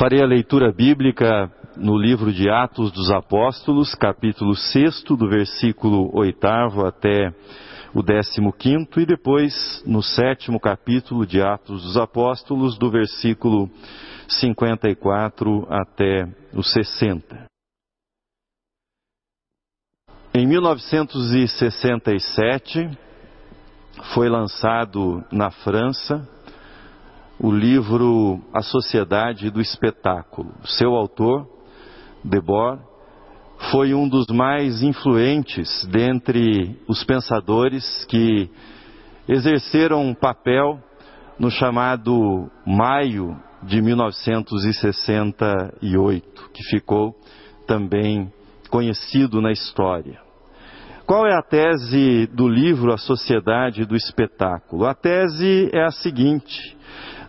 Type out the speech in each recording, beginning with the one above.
Farei a leitura bíblica no livro de Atos dos Apóstolos, capítulo 6, do versículo 8 até o 15, e depois no sétimo capítulo de Atos dos Apóstolos, do versículo 54 até o 60. Em 1967, foi lançado na França o livro A Sociedade do Espetáculo. Seu autor, Debord, foi um dos mais influentes dentre os pensadores que exerceram um papel no chamado Maio de 1968, que ficou também conhecido na história. Qual é a tese do livro A Sociedade do Espetáculo? A tese é a seguinte: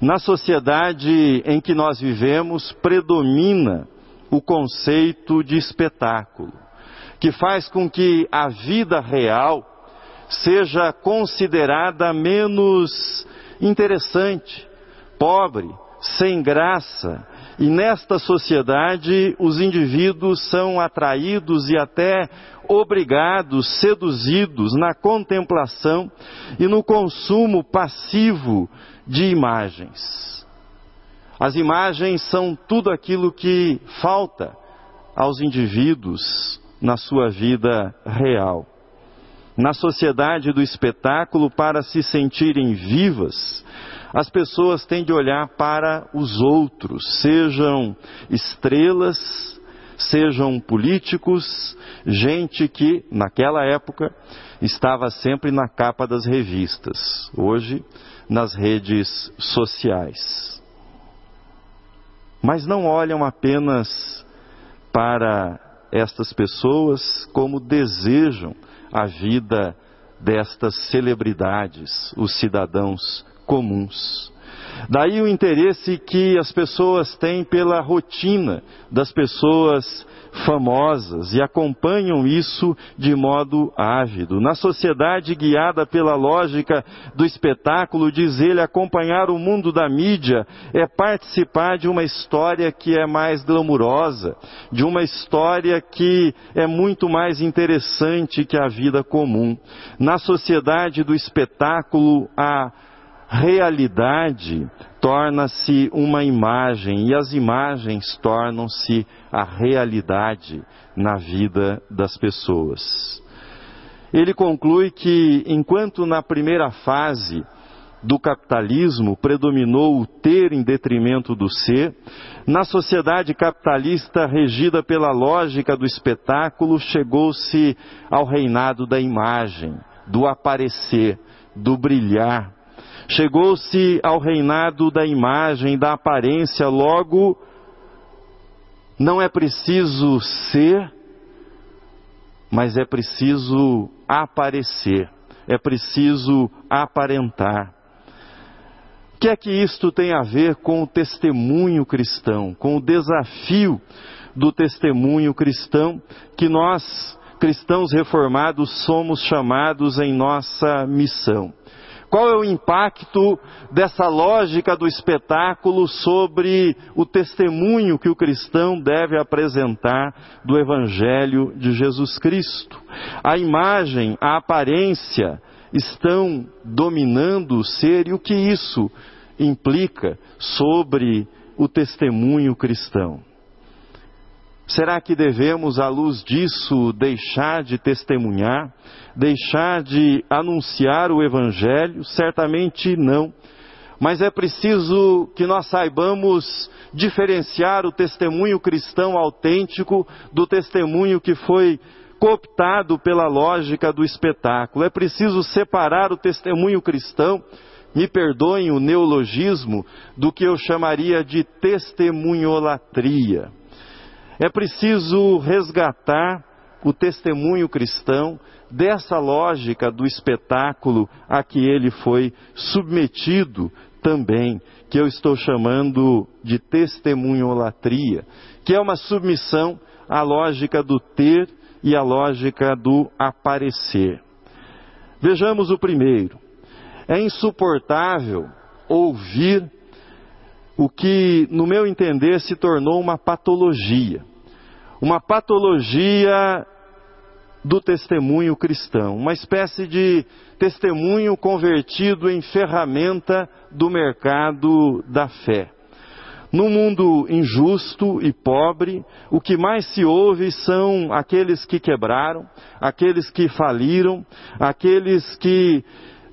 na sociedade em que nós vivemos, predomina o conceito de espetáculo, que faz com que a vida real seja considerada menos interessante, pobre, sem graça. E nesta sociedade, os indivíduos são atraídos e até obrigados, seduzidos na contemplação e no consumo passivo de imagens. As imagens são tudo aquilo que falta aos indivíduos na sua vida real. Na sociedade do espetáculo, para se sentirem vivas, as pessoas têm de olhar para os outros, sejam estrelas, sejam políticos, gente que, naquela época, estava sempre na capa das revistas. Hoje, nas redes sociais. Mas não olham apenas para estas pessoas como desejam a vida destas celebridades, os cidadãos comuns. Daí o interesse que as pessoas têm pela rotina das pessoas famosas e acompanham isso de modo ávido. Na sociedade guiada pela lógica do espetáculo, diz ele, acompanhar o mundo da mídia é participar de uma história que é mais glamurosa, de uma história que é muito mais interessante que a vida comum. Na sociedade do espetáculo, a realidade torna-se uma imagem e as imagens tornam-se a realidade na vida das pessoas. Ele conclui que, enquanto na primeira fase do capitalismo predominou o ter em detrimento do ser, na sociedade capitalista regida pela lógica do espetáculo, chegou-se ao reinado da imagem, do aparecer, do brilhar, Chegou-se ao reinado da imagem, da aparência, logo não é preciso ser, mas é preciso aparecer, é preciso aparentar. O que é que isto tem a ver com o testemunho cristão, com o desafio do testemunho cristão que nós, cristãos reformados, somos chamados em nossa missão? Qual é o impacto dessa lógica do espetáculo sobre o testemunho que o cristão deve apresentar do Evangelho de Jesus Cristo? A imagem, a aparência estão dominando o ser e o que isso implica sobre o testemunho cristão? Será que devemos, à luz disso, deixar de testemunhar, deixar de anunciar o Evangelho? Certamente não. Mas é preciso que nós saibamos diferenciar o testemunho cristão autêntico do testemunho que foi cooptado pela lógica do espetáculo. É preciso separar o testemunho cristão, me perdoem o neologismo, do que eu chamaria de testemunholatria. É preciso resgatar o testemunho cristão dessa lógica do espetáculo a que ele foi submetido também, que eu estou chamando de testemunholatria, que é uma submissão à lógica do ter e à lógica do aparecer. Vejamos o primeiro. É insuportável ouvir o que, no meu entender, se tornou uma patologia. Uma patologia do testemunho cristão, uma espécie de testemunho convertido em ferramenta do mercado da fé. No mundo injusto e pobre, o que mais se ouve são aqueles que quebraram, aqueles que faliram, aqueles que,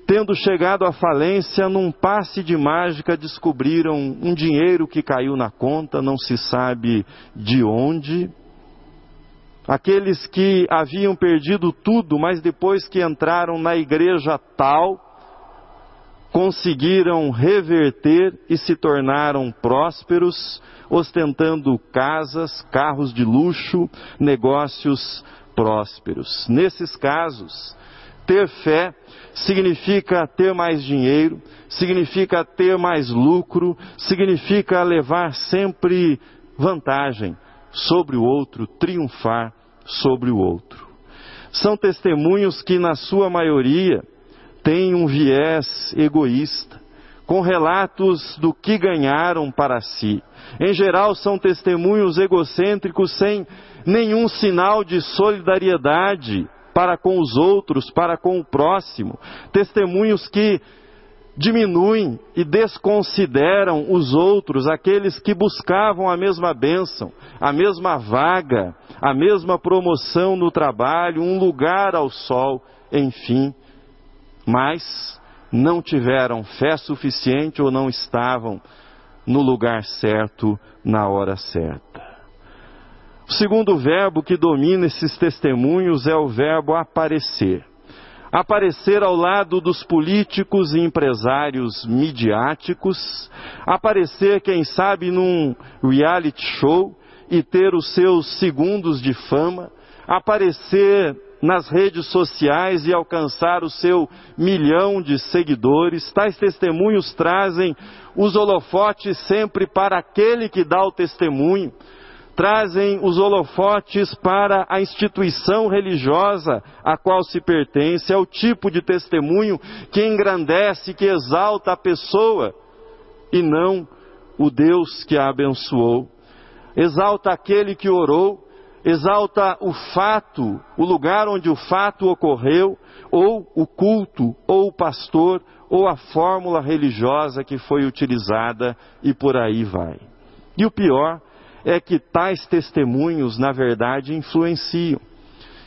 tendo chegado à falência, num passe de mágica, descobriram um dinheiro que caiu na conta, não se sabe de onde, Aqueles que haviam perdido tudo, mas depois que entraram na igreja tal, conseguiram reverter e se tornaram prósperos, ostentando casas, carros de luxo, negócios prósperos. Nesses casos, ter fé significa ter mais dinheiro, significa ter mais lucro, significa levar sempre vantagem sobre o outro, triunfar sobre o outro. São testemunhos que, na sua maioria, têm um viés egoísta, com relatos do que ganharam para si. Em geral, são testemunhos egocêntricos sem nenhum sinal de solidariedade para com os outros, para com o próximo. Testemunhos que diminuem e desconsideram os outros, aqueles que buscavam a mesma bênção, a mesma vaga, a mesma promoção no trabalho, um lugar ao sol, enfim, mas não tiveram fé suficiente ou não estavam no lugar certo na hora certa. O segundo verbo que domina esses testemunhos é o verbo aparecer aparecer ao lado dos políticos e empresários midiáticos, aparecer, quem sabe, num reality show e ter os seus segundos de fama, aparecer nas redes sociais e alcançar o seu milhão de seguidores. Tais testemunhos trazem os holofotes sempre para aquele que dá o testemunho trazem os holofotes para a instituição religiosa a qual se pertence, é o tipo de testemunho que engrandece, que exalta a pessoa e não o Deus que a abençoou. Exalta aquele que orou, exalta o fato, o lugar onde o fato ocorreu, ou o culto, ou o pastor, ou a fórmula religiosa que foi utilizada e por aí vai. E o pior é que tais testemunhos, na verdade, influenciam.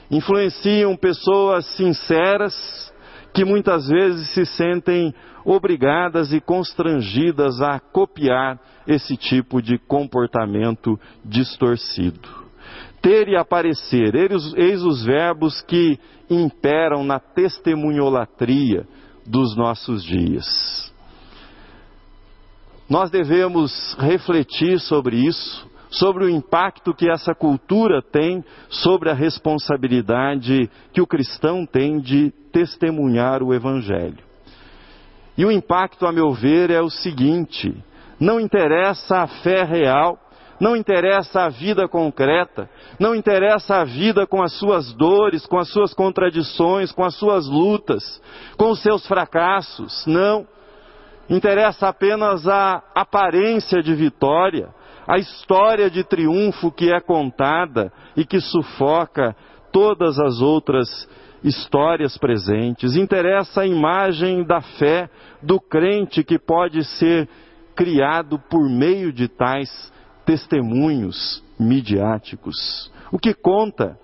Influenciam pessoas sinceras que muitas vezes se sentem obrigadas e constrangidas a copiar esse tipo de comportamento distorcido. Ter e aparecer, eis os verbos que imperam na testemunholatria dos nossos dias. Nós devemos refletir sobre isso sobre o impacto que essa cultura tem sobre a responsabilidade que o cristão tem de testemunhar o Evangelho. E o impacto, a meu ver, é o seguinte: não interessa a fé real, não interessa a vida concreta, não interessa a vida com as suas dores, com as suas contradições, com as suas lutas, com os seus fracassos, não. Interessa apenas a aparência de vitória, a história de triunfo que é contada e que sufoca todas as outras histórias presentes. Interessa a imagem da fé do crente que pode ser criado por meio de tais testemunhos midiáticos. O que conta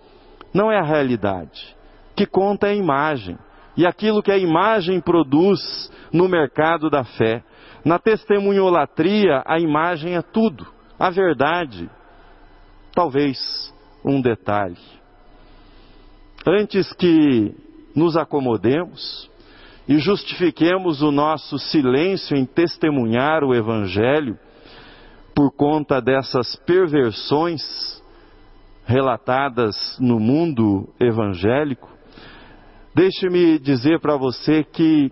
não é a realidade, o que conta é a imagem. E aquilo que a imagem produz no mercado da fé. Na testemunholatria, a imagem é tudo a verdade, talvez um detalhe. Antes que nos acomodemos e justifiquemos o nosso silêncio em testemunhar o Evangelho por conta dessas perversões relatadas no mundo evangélico, deixe-me dizer para você que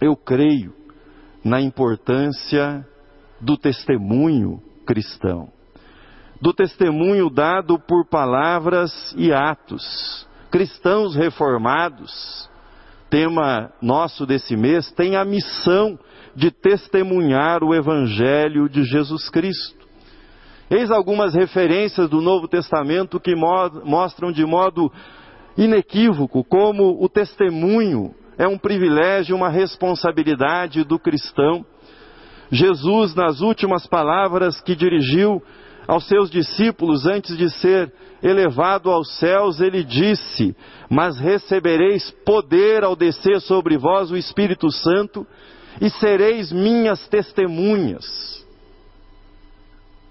eu creio na importância do testemunho cristão, do testemunho dado por palavras e atos. Cristãos reformados tema nosso desse mês, tem a missão de testemunhar o Evangelho de Jesus Cristo. Eis algumas referências do Novo Testamento que mostram de modo inequívoco como o testemunho é um privilégio, uma responsabilidade do cristão. Jesus, nas últimas palavras que dirigiu aos seus discípulos antes de ser elevado aos céus, ele disse: Mas recebereis poder ao descer sobre vós o Espírito Santo, e sereis minhas testemunhas.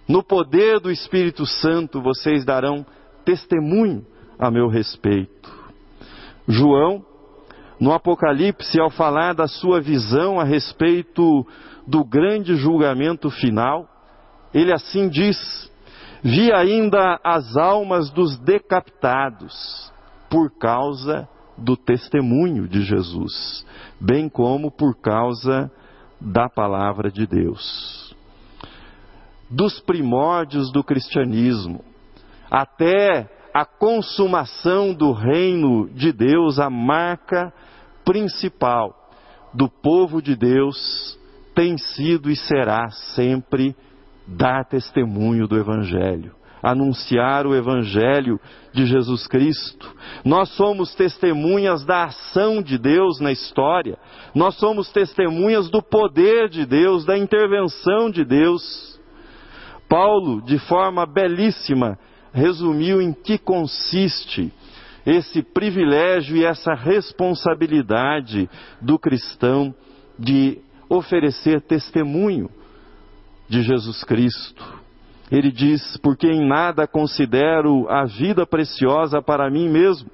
No poder do Espírito Santo vocês darão testemunho a meu respeito. João, no Apocalipse, ao falar da sua visão a respeito do grande julgamento final, ele assim diz: Vi ainda as almas dos decapitados por causa do testemunho de Jesus, bem como por causa da palavra de Deus. Dos primórdios do cristianismo até a consumação do reino de Deus, a marca principal do povo de Deus tem sido e será sempre dar testemunho do Evangelho, anunciar o Evangelho de Jesus Cristo. Nós somos testemunhas da ação de Deus na história, nós somos testemunhas do poder de Deus, da intervenção de Deus. Paulo, de forma belíssima, resumiu em que consiste esse privilégio e essa responsabilidade do cristão de oferecer testemunho de Jesus Cristo. Ele diz: Porque em nada considero a vida preciosa para mim mesmo,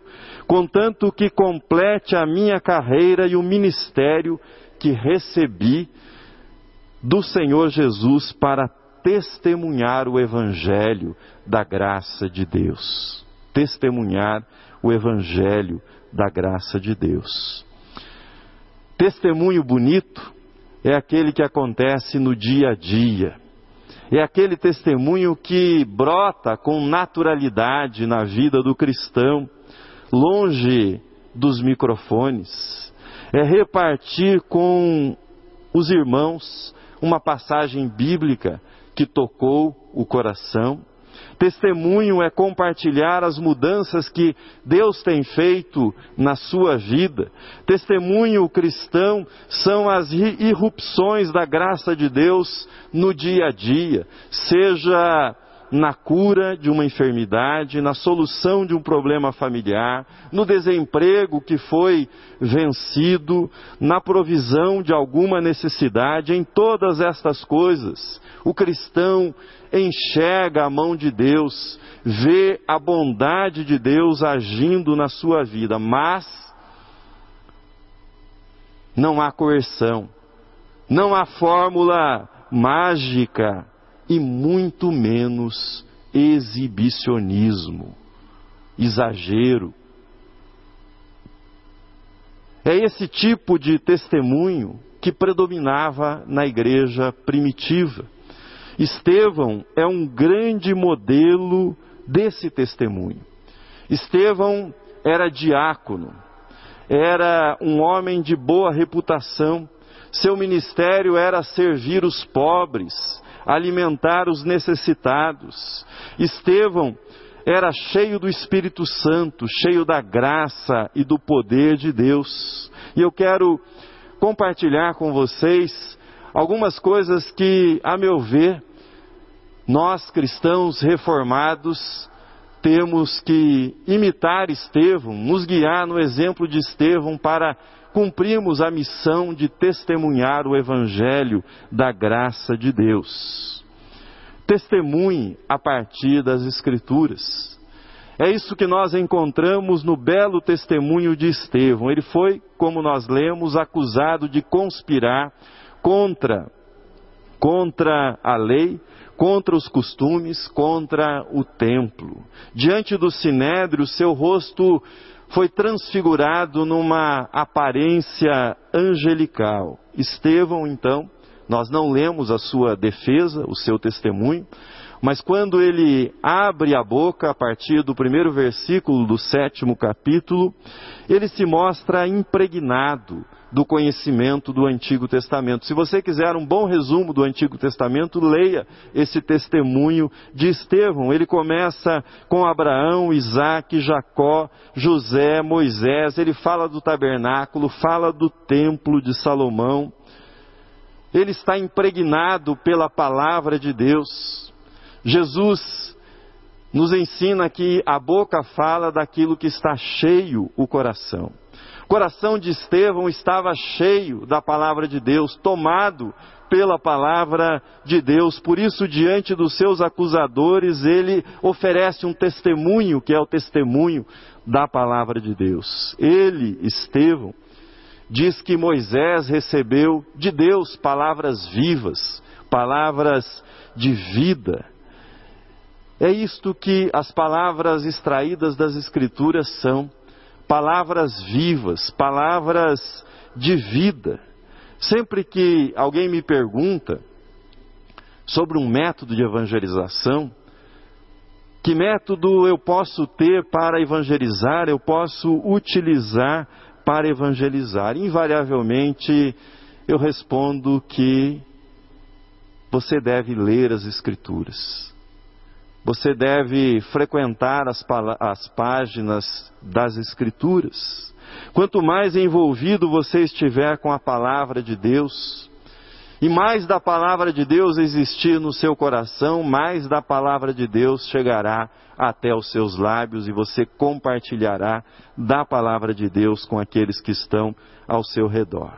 contanto que complete a minha carreira e o ministério que recebi do Senhor Jesus para testemunhar o Evangelho da graça de Deus. Testemunhar o Evangelho da graça de Deus. Testemunho bonito é aquele que acontece no dia a dia. É aquele testemunho que brota com naturalidade na vida do cristão, longe dos microfones. É repartir com os irmãos uma passagem bíblica que tocou o coração. Testemunho é compartilhar as mudanças que Deus tem feito na sua vida. Testemunho cristão são as irrupções da graça de Deus no dia a dia, seja na cura de uma enfermidade, na solução de um problema familiar, no desemprego que foi vencido, na provisão de alguma necessidade, em todas estas coisas, o cristão enxerga a mão de Deus, vê a bondade de Deus agindo na sua vida, mas não há coerção, não há fórmula mágica e muito menos exibicionismo, exagero. É esse tipo de testemunho que predominava na igreja primitiva. Estevão é um grande modelo desse testemunho. Estevão era diácono, era um homem de boa reputação, seu ministério era servir os pobres, alimentar os necessitados. Estevão era cheio do Espírito Santo, cheio da graça e do poder de Deus. E eu quero compartilhar com vocês algumas coisas que, a meu ver, nós cristãos reformados temos que imitar Estevão, nos guiar no exemplo de Estevão para cumprirmos a missão de testemunhar o Evangelho da graça de Deus. Testemunhe a partir das Escrituras. É isso que nós encontramos no belo testemunho de Estevão. Ele foi, como nós lemos, acusado de conspirar contra contra a lei, contra os costumes, contra o templo. Diante do sinédrio, seu rosto foi transfigurado numa aparência angelical. Estevão, então, nós não lemos a sua defesa, o seu testemunho, Mas quando ele abre a boca, a partir do primeiro versículo do sétimo capítulo, ele se mostra impregnado do conhecimento do Antigo Testamento. Se você quiser um bom resumo do Antigo Testamento, leia esse testemunho de Estevão. Ele começa com Abraão, Isaac, Jacó, José, Moisés. Ele fala do tabernáculo, fala do templo de Salomão. Ele está impregnado pela palavra de Deus. Jesus nos ensina que a boca fala daquilo que está cheio o coração. Coração de Estevão estava cheio da palavra de Deus, tomado pela palavra de Deus. Por isso, diante dos seus acusadores, ele oferece um testemunho, que é o testemunho da palavra de Deus. Ele, Estevão, diz que Moisés recebeu de Deus palavras vivas, palavras de vida. É isto que as palavras extraídas das Escrituras são palavras vivas, palavras de vida. Sempre que alguém me pergunta sobre um método de evangelização, que método eu posso ter para evangelizar, eu posso utilizar para evangelizar? Invariavelmente eu respondo que você deve ler as Escrituras. Você deve frequentar as, as páginas das Escrituras. Quanto mais envolvido você estiver com a palavra de Deus, e mais da palavra de Deus existir no seu coração, mais da palavra de Deus chegará até os seus lábios e você compartilhará da palavra de Deus com aqueles que estão ao seu redor.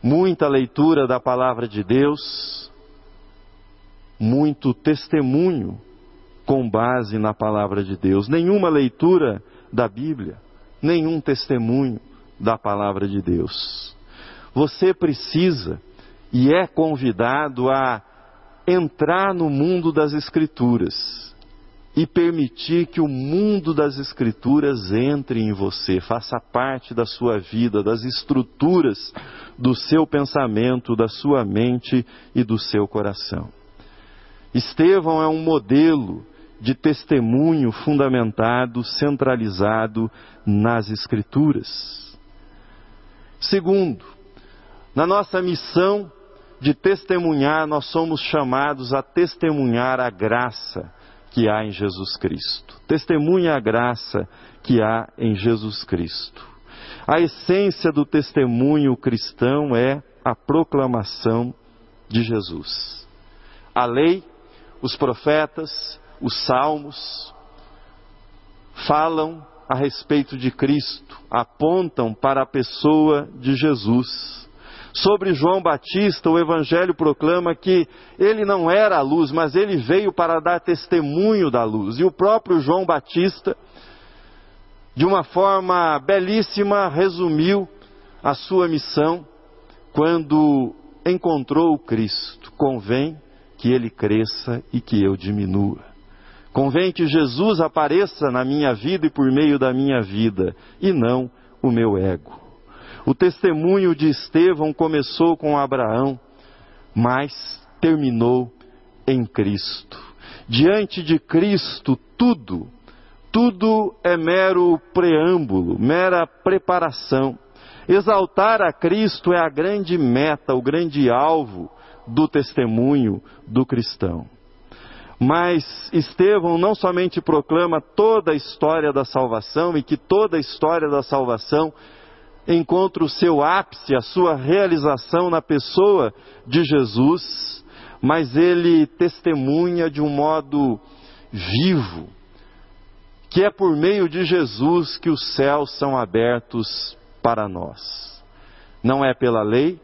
Muita leitura da palavra de Deus muito testemunho com base na palavra de Deus. Nenhuma leitura da Bíblia, nenhum testemunho da palavra de Deus. Você precisa e é convidado a entrar no mundo das Escrituras e permitir que o mundo das Escrituras entre em você, faça parte da sua vida, das estruturas do seu pensamento, da sua mente e do seu coração. Estevão é um modelo de testemunho fundamentado, centralizado nas Escrituras. Segundo, na nossa missão de testemunhar, nós somos chamados a testemunhar a graça que há em Jesus Cristo. Testemunha a graça que há em Jesus Cristo. A essência do testemunho cristão é a proclamação de Jesus. A lei os profetas, os salmos, falam a respeito de Cristo, apontam para a pessoa de Jesus. Sobre João Batista, o Evangelho proclama que ele não era a luz, mas ele veio para dar testemunho da luz. E o próprio João Batista, de uma forma belíssima, resumiu a sua missão quando encontrou o Cristo. Convém que ele cresça e que eu diminua. Convém que Jesus apareça na minha vida e por meio da minha vida, e não o meu ego. O testemunho de Estevão começou com Abraão, mas terminou em Cristo. Diante de Cristo, tudo, tudo é mero preâmbulo, mera preparação. Exaltar a Cristo é a grande meta, o grande alvo do testemunho do cristão. Mas Estevão não somente proclama toda a história da salvação e que toda a história da salvação encontra o seu ápice, a sua realização na pessoa de Jesus, mas ele testemunha de um modo vivo, que é por meio de Jesus que os céus são abertos para nós. Não é pela lei,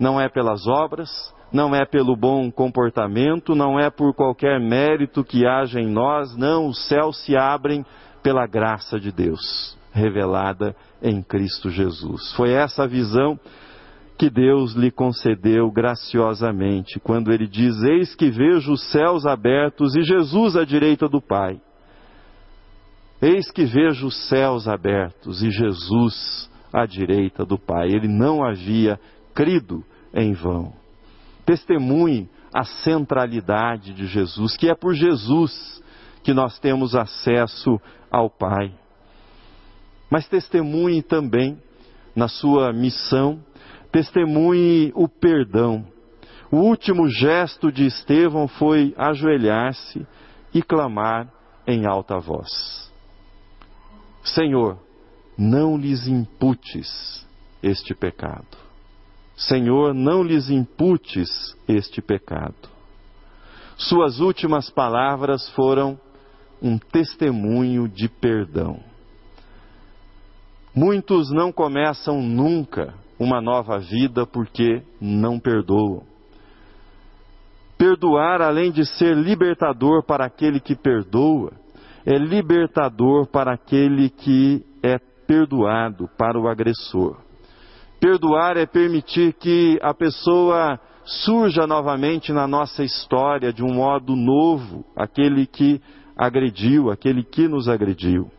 não é pelas obras, não é pelo bom comportamento, não é por qualquer mérito que haja em nós, não, os céus se abrem pela graça de Deus, revelada em Cristo Jesus. Foi essa visão que Deus lhe concedeu graciosamente, quando ele diz: Eis que vejo os céus abertos e Jesus à direita do Pai. Eis que vejo os céus abertos e Jesus à direita do Pai. Ele não havia crido em vão. Testemunhe a centralidade de Jesus, que é por Jesus que nós temos acesso ao Pai. Mas testemunhe também na sua missão, testemunhe o perdão. O último gesto de Estevão foi ajoelhar-se e clamar em alta voz: Senhor, não lhes imputes este pecado. Senhor, não lhes imputes este pecado. Suas últimas palavras foram um testemunho de perdão. Muitos não começam nunca uma nova vida porque não perdoam. Perdoar, além de ser libertador para aquele que perdoa, é libertador para aquele que é perdoado, para o agressor. Perdoar é permitir que a pessoa surja novamente na nossa história de um modo novo, aquele que agrediu, aquele que nos agrediu.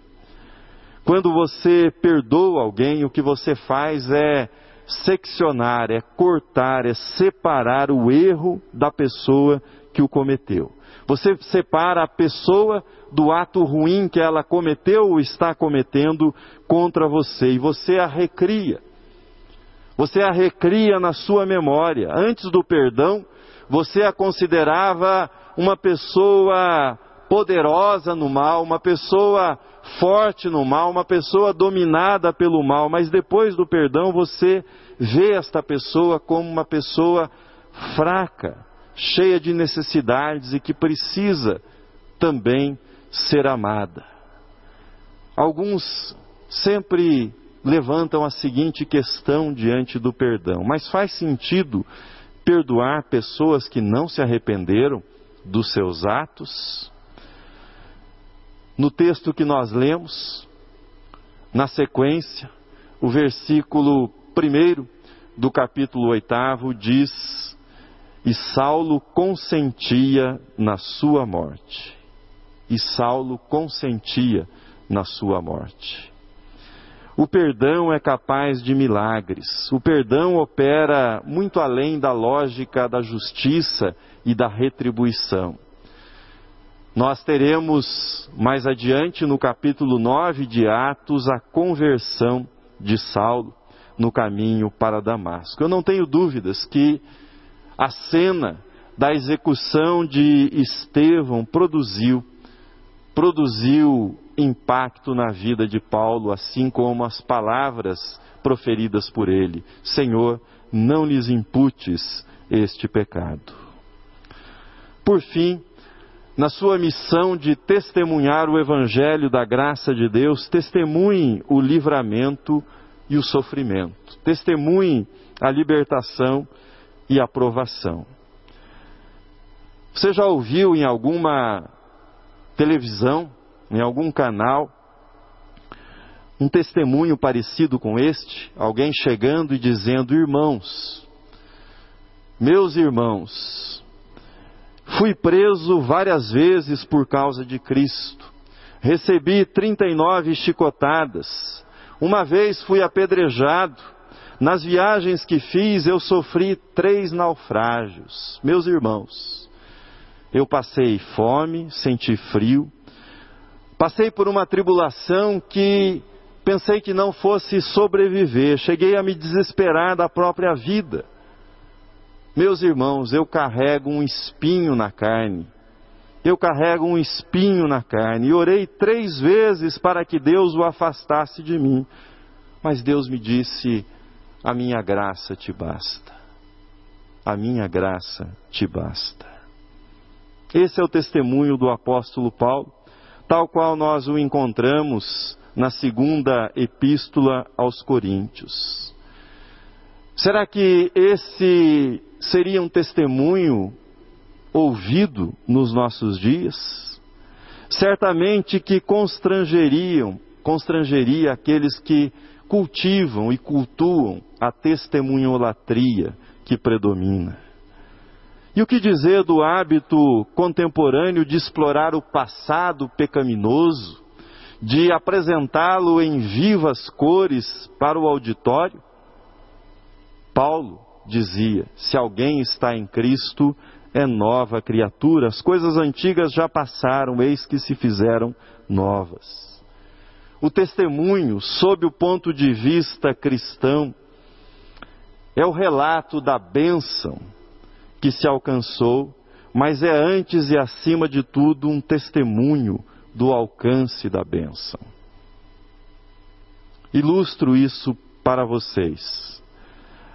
Quando você perdoa alguém, o que você faz é seccionar, é cortar, é separar o erro da pessoa que o cometeu. Você separa a pessoa do ato ruim que ela cometeu ou está cometendo contra você e você a recria. Você a recria na sua memória. Antes do perdão, você a considerava uma pessoa poderosa no mal, uma pessoa forte no mal, uma pessoa dominada pelo mal, mas depois do perdão você vê esta pessoa como uma pessoa fraca, cheia de necessidades e que precisa também ser amada. Alguns sempre levantam a seguinte questão diante do perdão: mas faz sentido perdoar pessoas que não se arrependeram dos seus atos? No texto que nós lemos, na sequência, o versículo 1 do capítulo 8 diz: E Saulo consentia na sua morte. E Saulo consentia na sua morte. O perdão é capaz de milagres. O perdão opera muito além da lógica da justiça e da retribuição. Nós teremos mais adiante no capítulo 9 de Atos a conversão de Saulo no caminho para Damasco. Eu não tenho dúvidas que a cena da execução de Estevão produziu produziu impacto na vida de Paulo, assim como as palavras proferidas por ele: Senhor, não lhes imputes este pecado. Por fim, na sua missão de testemunhar o Evangelho da graça de Deus, testemunhe o livramento e o sofrimento, testemunhe a libertação e a aprovação. Você já ouviu em alguma televisão, em algum canal, um testemunho parecido com este? Alguém chegando e dizendo: Irmãos, meus irmãos, Fui preso várias vezes por causa de Cristo. Recebi 39 chicotadas. Uma vez fui apedrejado. Nas viagens que fiz, eu sofri três naufrágios. Meus irmãos, eu passei fome, senti frio, passei por uma tribulação que pensei que não fosse sobreviver. Cheguei a me desesperar da própria vida. Meus irmãos, eu carrego um espinho na carne. Eu carrego um espinho na carne. E orei três vezes para que Deus o afastasse de mim. Mas Deus me disse: A minha graça te basta. A minha graça te basta. Esse é o testemunho do apóstolo Paulo, tal qual nós o encontramos na segunda epístola aos Coríntios. Será que esse seria um testemunho ouvido nos nossos dias? Certamente que constrangeriam, constrangeria aqueles que cultivam e cultuam a testemunholatria que predomina. E o que dizer do hábito contemporâneo de explorar o passado pecaminoso, de apresentá-lo em vivas cores para o auditório? Paulo dizia: se alguém está em Cristo, é nova criatura, as coisas antigas já passaram, eis que se fizeram novas. O testemunho, sob o ponto de vista cristão, é o relato da bênção que se alcançou, mas é antes e acima de tudo um testemunho do alcance da bênção. Ilustro isso para vocês.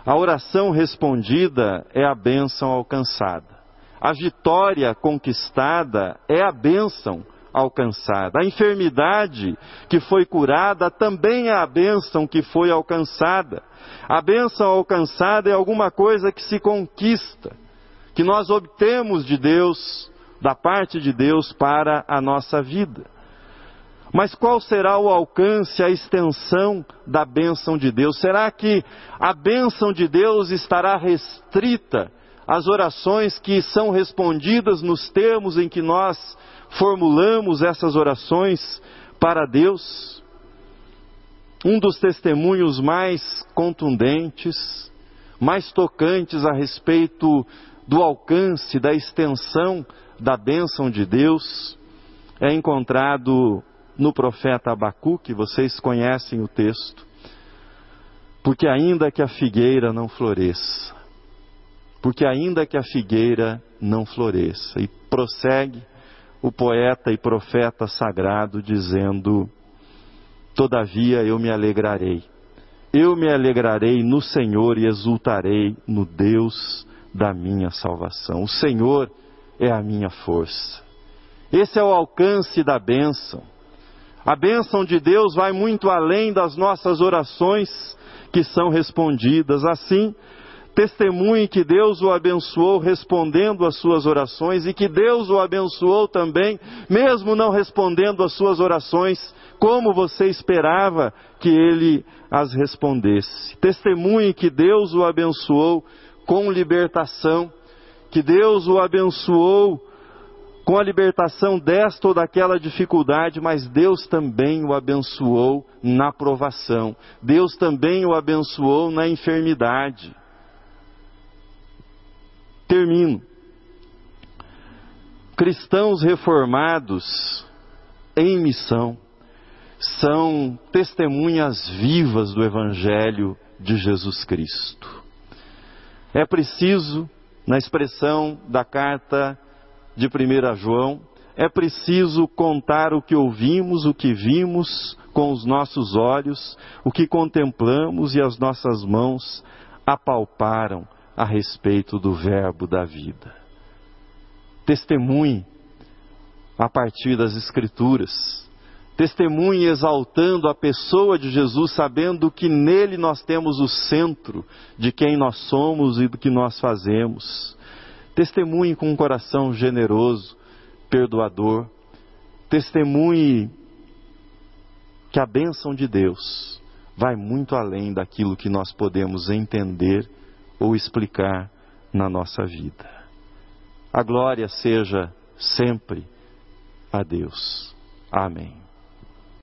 A oração respondida é a bênção alcançada. A vitória conquistada é a bênção alcançada. A enfermidade que foi curada também é a bênção que foi alcançada. A bênção alcançada é alguma coisa que se conquista, que nós obtemos de Deus, da parte de Deus para a nossa vida. Mas qual será o alcance, a extensão da bênção de Deus? Será que a bênção de Deus estará restrita às orações que são respondidas nos termos em que nós formulamos essas orações para Deus, um dos testemunhos mais contundentes, mais tocantes a respeito do alcance, da extensão da bênção de Deus, é encontrado no profeta Abacuque, vocês conhecem o texto. Porque ainda que a figueira não floresça, porque ainda que a figueira não floresça, e prossegue o poeta e profeta sagrado dizendo: Todavia eu me alegrarei. Eu me alegrarei no Senhor e exultarei no Deus da minha salvação. O Senhor é a minha força. Esse é o alcance da bênção. A bênção de Deus vai muito além das nossas orações que são respondidas. Assim, testemunhe que Deus o abençoou respondendo às suas orações e que Deus o abençoou também, mesmo não respondendo às suas orações, como você esperava que ele as respondesse. Testemunhe que Deus o abençoou com libertação, que Deus o abençoou com a libertação desta ou daquela dificuldade, mas Deus também o abençoou na provação, Deus também o abençoou na enfermidade. Termino. Cristãos reformados em missão são testemunhas vivas do Evangelho de Jesus Cristo. É preciso, na expressão da carta de 1 João, é preciso contar o que ouvimos, o que vimos com os nossos olhos, o que contemplamos e as nossas mãos apalparam a respeito do Verbo da vida. Testemunhe a partir das Escrituras. Testemunhe exaltando a pessoa de Jesus, sabendo que nele nós temos o centro de quem nós somos e do que nós fazemos. Testemunhe com um coração generoso, perdoador. Testemunhe que a bênção de Deus vai muito além daquilo que nós podemos entender ou explicar na nossa vida. A glória seja sempre a Deus. Amém.